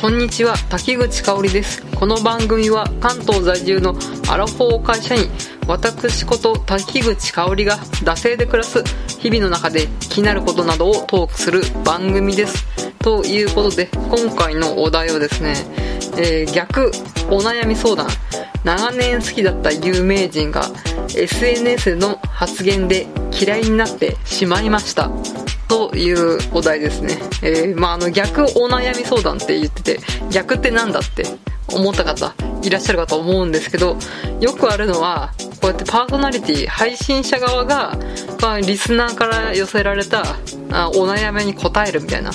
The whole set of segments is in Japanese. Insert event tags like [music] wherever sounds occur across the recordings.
こんにちは滝口香織です。この番組は関東在住のアラフォー会社員私こと滝口香織が惰性で暮らす日々の中で気になることなどをトークする番組です。ということで今回のお題はですね、えー、逆お悩み相談。長年好きだった有名人が SNS の発言で嫌いになってしまいました。というお題ですね。えー、まあ、あの、逆お悩み相談って言ってて、逆って何だって思った方いらっしゃるかと思うんですけど、よくあるのは、こうやってパーソナリティ、配信者側が、まあ、リスナーから寄せられたあお悩みに答えるみたいな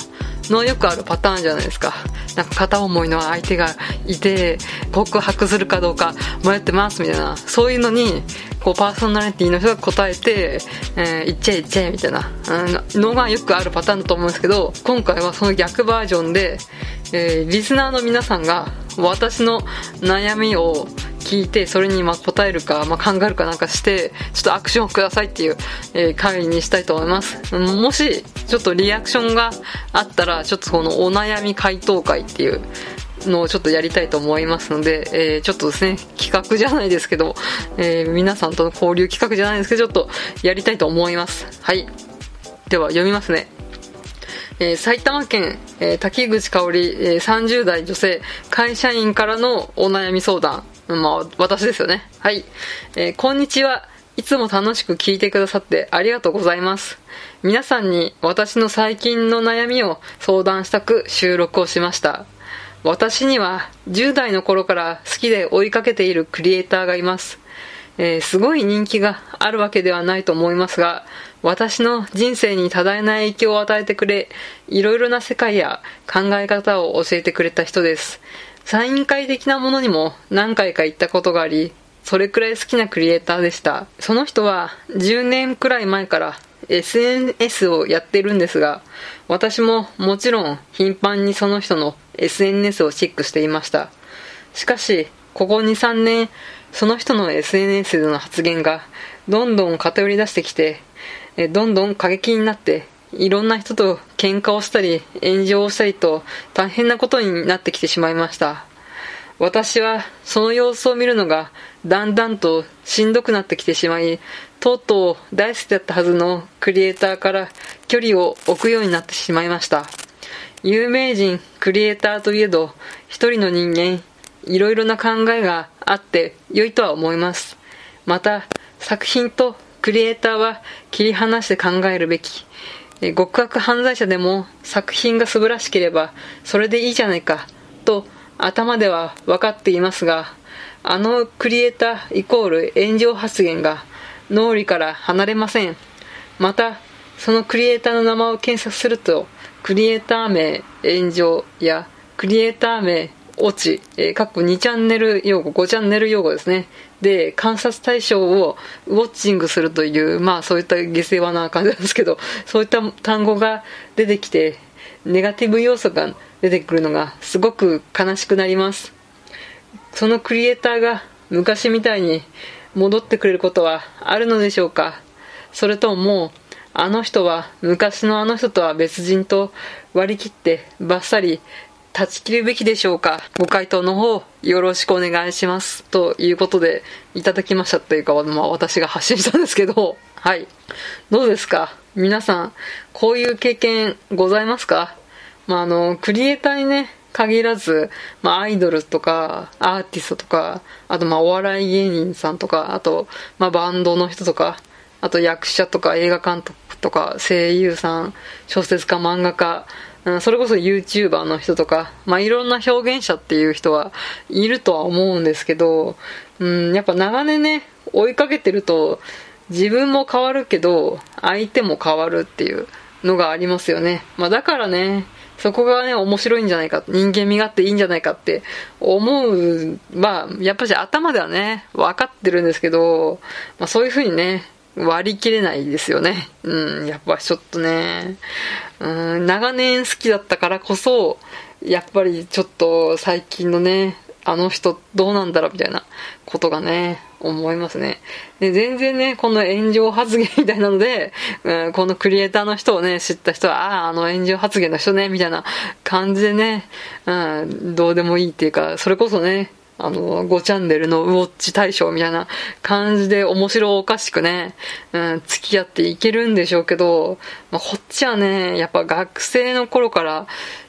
のよくあるパターンじゃないですか。なんか片思いの相手がいて、告白するかどうか迷ってますみたいな、そういうのに、こうパーソナリティの人が答えて、えー、言っちゃえ言っちゃえみたいな、のがよくあるパターンだと思うんですけど、今回はその逆バージョンで、えー、リスナーの皆さんが私の悩みを聞いてそれにま答えるか、まあ、考えるかなんかしてちょっとアクションをくださいっていう、え、会にしたいと思います。もしちょっとリアクションがあったらちょっとこのお悩み回答会っていうのをちょっとやりたいと思いますので、えー、ちょっとですね企画じゃないですけど、えー、皆さんとの交流企画じゃないですけどちょっとやりたいと思います。はい。では読みますね。えー、埼玉県、えー、滝口香織、えー、30代女性会社員からのお悩み相談。まあ、私ですよね。はい。えー、こんにちは。いつも楽しく聞いてくださってありがとうございます。皆さんに私の最近の悩みを相談したく収録をしました。私には10代の頃から好きで追いかけているクリエイターがいます。えー、すごい人気があるわけではないと思いますが、私の人生に多大な影響を与えてくれ、いろいろな世界や考え方を教えてくれた人です。サイン会的なものにも何回か行ったことがあり、それくらい好きなクリエイターでした。その人は10年くらい前から SNS をやってるんですが、私ももちろん頻繁にその人の SNS をチェックしていました。しかし、ここ2、3年、その人の SNS での発言がどんどん偏り出してきて、どんどん過激になっていろんな人と喧嘩をしたり炎上をしたりと大変なことになってきてしまいました。私はその様子を見るのがだんだんとしんどくなってきてしまいとうとう大好きだったはずのクリエイターから距離を置くようになってしまいました。有名人クリエイターといえど一人の人間いろいろな考えがあって良いとは思います。また作品とクリエイターは切り離して考えるべき。極悪犯罪者でも作品が素晴らしければそれでいいじゃないかと頭では分かっていますがあのクリエイターイコール炎上発言が脳裏から離れません。またそのクリエイターの名前を検索するとクリエイター名炎上やクリエイター名落ち、えー、2チャンネル用語、5チャンネル用語ですね。で、観察対象をウォッチングするという、まあそういった下世話な感じなんですけど、そういった単語が出てきて、ネガティブ要素が出てくるのがすごく悲しくなります。そのクリエイターが昔みたいに戻ってくれることはあるのでしょうかそれとももう、あの人は昔のあの人とは別人と割り切ってバッサリ断ち切るべきでしょうかご回答の方、よろしくお願いします。ということで、いただきましたというか、まあ私が発信したんですけど、はい。どうですか？皆さん、こういう経験ございますか？まああの、クリエイターにね、限らず、まあ、アイドルとか、アーティストとか、あと、まあ、お笑い芸人さんとか、あと、まあ、バンドの人とか、あと、役者とか、映画監督とか、声優さん、小説家、漫画家、うん、それこそ YouTuber の人とか、まあ、いろんな表現者っていう人はいるとは思うんですけど、うん、やっぱ長年ね、追いかけてると、自分も変わるけど、相手も変わるっていうのがありますよね。まあ、だからね、そこがね、面白いんじゃないか、人間味があっていいんじゃないかって思う、まあ、やっぱし頭ではね、分かってるんですけど、まあ、そういう風にね、割り切れないですよね。うん、やっぱちょっとね、うん、長年好きだったからこそ、やっぱりちょっと最近のね、あの人どうなんだろうみたいなことがね、思いますね。で、全然ね、この炎上発言みたいなので、うん、このクリエイターの人をね、知った人は、ああ、あの炎上発言の人ね、みたいな感じでね、うん、どうでもいいっていうか、それこそね、あの、5チャンネルのウォッチ大賞みたいな感じで面白おかしくね、うん、付き合っていけるんでしょうけど、まあ、こっちはね、やっぱ学生の頃から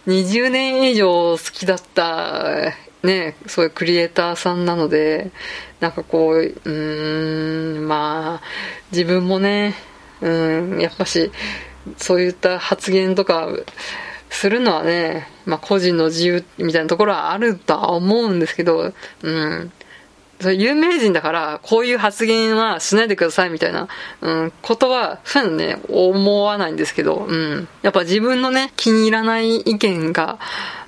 20年以上好きだったね、そういうクリエイターさんなので、なんかこう、うーん、まあ、自分もね、うん、やっぱし、そういった発言とか、するのはね、まあ個人の自由みたいなところはあるとは思うんですけど、うん。有名人だから、こういう発言はしないでくださいみたいな、うん、ことは、そういうのね、思わないんですけど、うん。やっぱ自分のね、気に入らない意見が、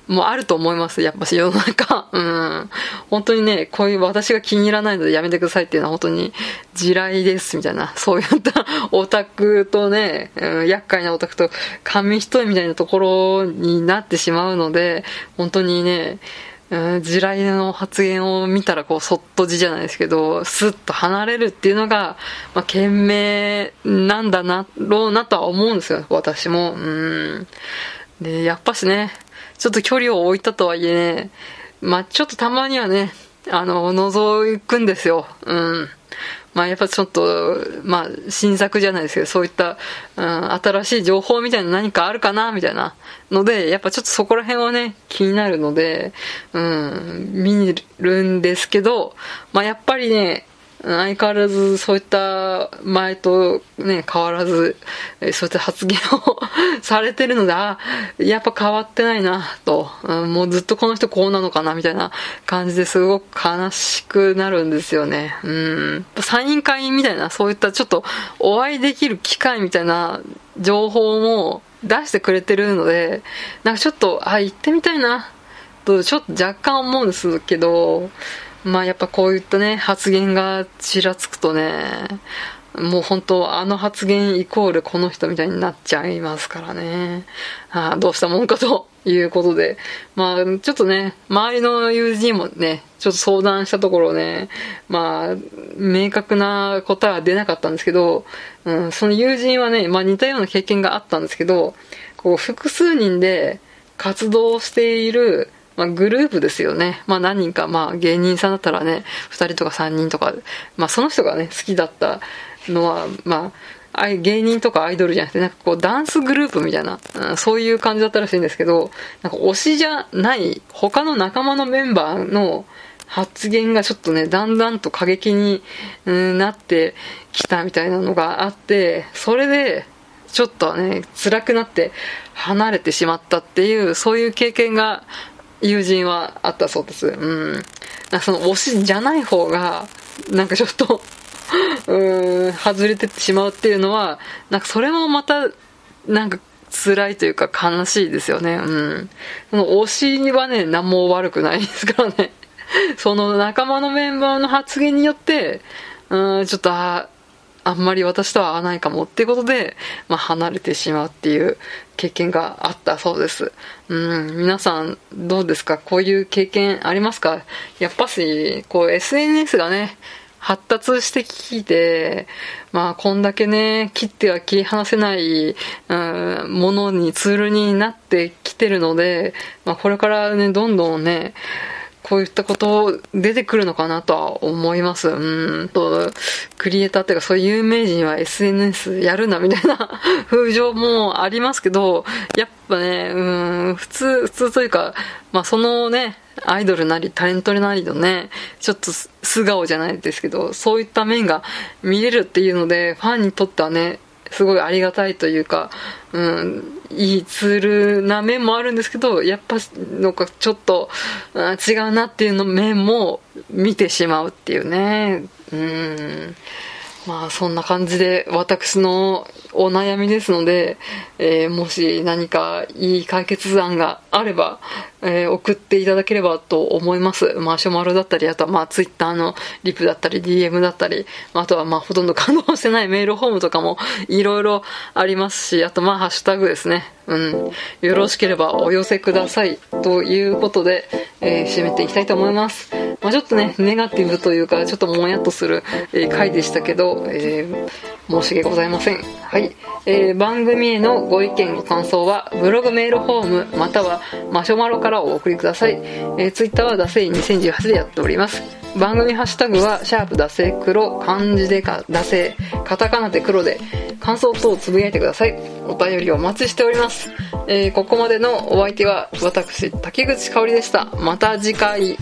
もあると思います。やっぱし世の中。[laughs] うん。本当にね、こういう私が気に入らないのでやめてくださいっていうのは本当に地雷です、みたいな。[laughs] そういったオタクとね、うん、厄介なオタクと紙一重みたいなところになってしまうので、本当にね、うん、地雷の発言を見たらこうそっと字じゃないですけどスッと離れるっていうのが、まあ、賢明なんだなろうなとは思うんですよ私もうんでやっぱしねちょっと距離を置いたとはいえねまあちょっとたまにはねあの覗くんですよ。うん。まあやっぱちょっと、まあ新作じゃないですけど、そういった、うん、新しい情報みたいな何かあるかなみたいな。ので、やっぱちょっとそこら辺はね、気になるので、うん、見るんですけど、まあやっぱりね、相変わらずそういった前とね、変わらず、そういった発言をされてるので、あ、やっぱ変わってないな、と、うん、もうずっとこの人こうなのかな、みたいな感じですごく悲しくなるんですよね。うん。サイン会みたいな、そういったちょっとお会いできる機会みたいな情報も出してくれてるので、なんかちょっと、あ、行ってみたいな、と、ちょっと若干思うんですけど、まあやっぱこういったね、発言がちらつくとね、もう本当あの発言イコールこの人みたいになっちゃいますからね。あどうしたもんかということで。まあちょっとね、周りの友人もね、ちょっと相談したところね、まあ明確な答えは出なかったんですけど、うん、その友人はね、まあ似たような経験があったんですけど、こう複数人で活動しているまあ、グループですよね。まあ、何人か、まあ、芸人さんだったらね、2人とか3人とか、まあ、その人がね、好きだったのは、まあ、芸人とかアイドルじゃなくて、なんかこう、ダンスグループみたいな、うん、そういう感じだったらしいんですけど、なんか推しじゃない他の仲間のメンバーの発言がちょっとね、だんだんと過激に、なってきたみたいなのがあって、それで、ちょっとね、辛くなって離れてしまったっていう、そういう経験が友人はあったそうです。うん。なんその推しじゃない方が、なんかちょっと [laughs] うん、外れてってしまうっていうのは、なんかそれもまた、なんか辛いというか悲しいですよね。うん。その推しにはね、何も悪くないですからね。[laughs] その仲間のメンバーの発言によって、うん、ちょっと、ああんまり私とは合わないかもっていうことで、まあ、離れてしまうっていう経験があったそうです。うん、皆さんどうですか？こういう経験ありますか？やっぱし、こう SNS がね、発達してきて、まあ、こんだけね、切っては切り離せない、うん、ものに、ツールになってきてるので、まあ、これからね、どんどんね、こういったこと出てくるのかなとは思います。うんと、クリエイターっていうかそういう有名人は SNS やるなみたいな [laughs] 風潮もありますけど、やっぱね、うん、普通、普通というか、まあそのね、アイドルなりタレントなりのね、ちょっと素顔じゃないですけど、そういった面が見れるっていうので、ファンにとってはね、すごいありがたいというか、うん、いいツールな面もあるんですけど、やっぱ、なんかちょっと、違うなっていうの面も見てしまうっていうね。うん。まあそんな感じで私のお悩みですので、えー、もし何かいい解決案があれば、えー、送っていただければと思います。マシュマロだったり、あとはまあツイッターのリプだったり、DM だったり、あとはまあほとんど稼働してないメールフォームとかもいろいろありますし、あとまあハッシュタグですね。うん。よろしければお寄せください。ということで、えー、締めていきたいと思います。まあ、ちょっとね、ネガティブというか、ちょっともやっとする、えー、回でしたけど、えー、申し訳ございません。はい。えー、番組へのご意見、ご感想は、ブログメールフォーム、またはマシュマロからお送りください。えー、ツイッターはダセイ2018でやっております。番組ハッシュタグは、シャープダセ黒、漢字でか、ダセカタカナで黒で、感想等をつぶやいてください。お便りお待ちしております。えー、ここまでのお相手は、私、竹口香里でした。また次回。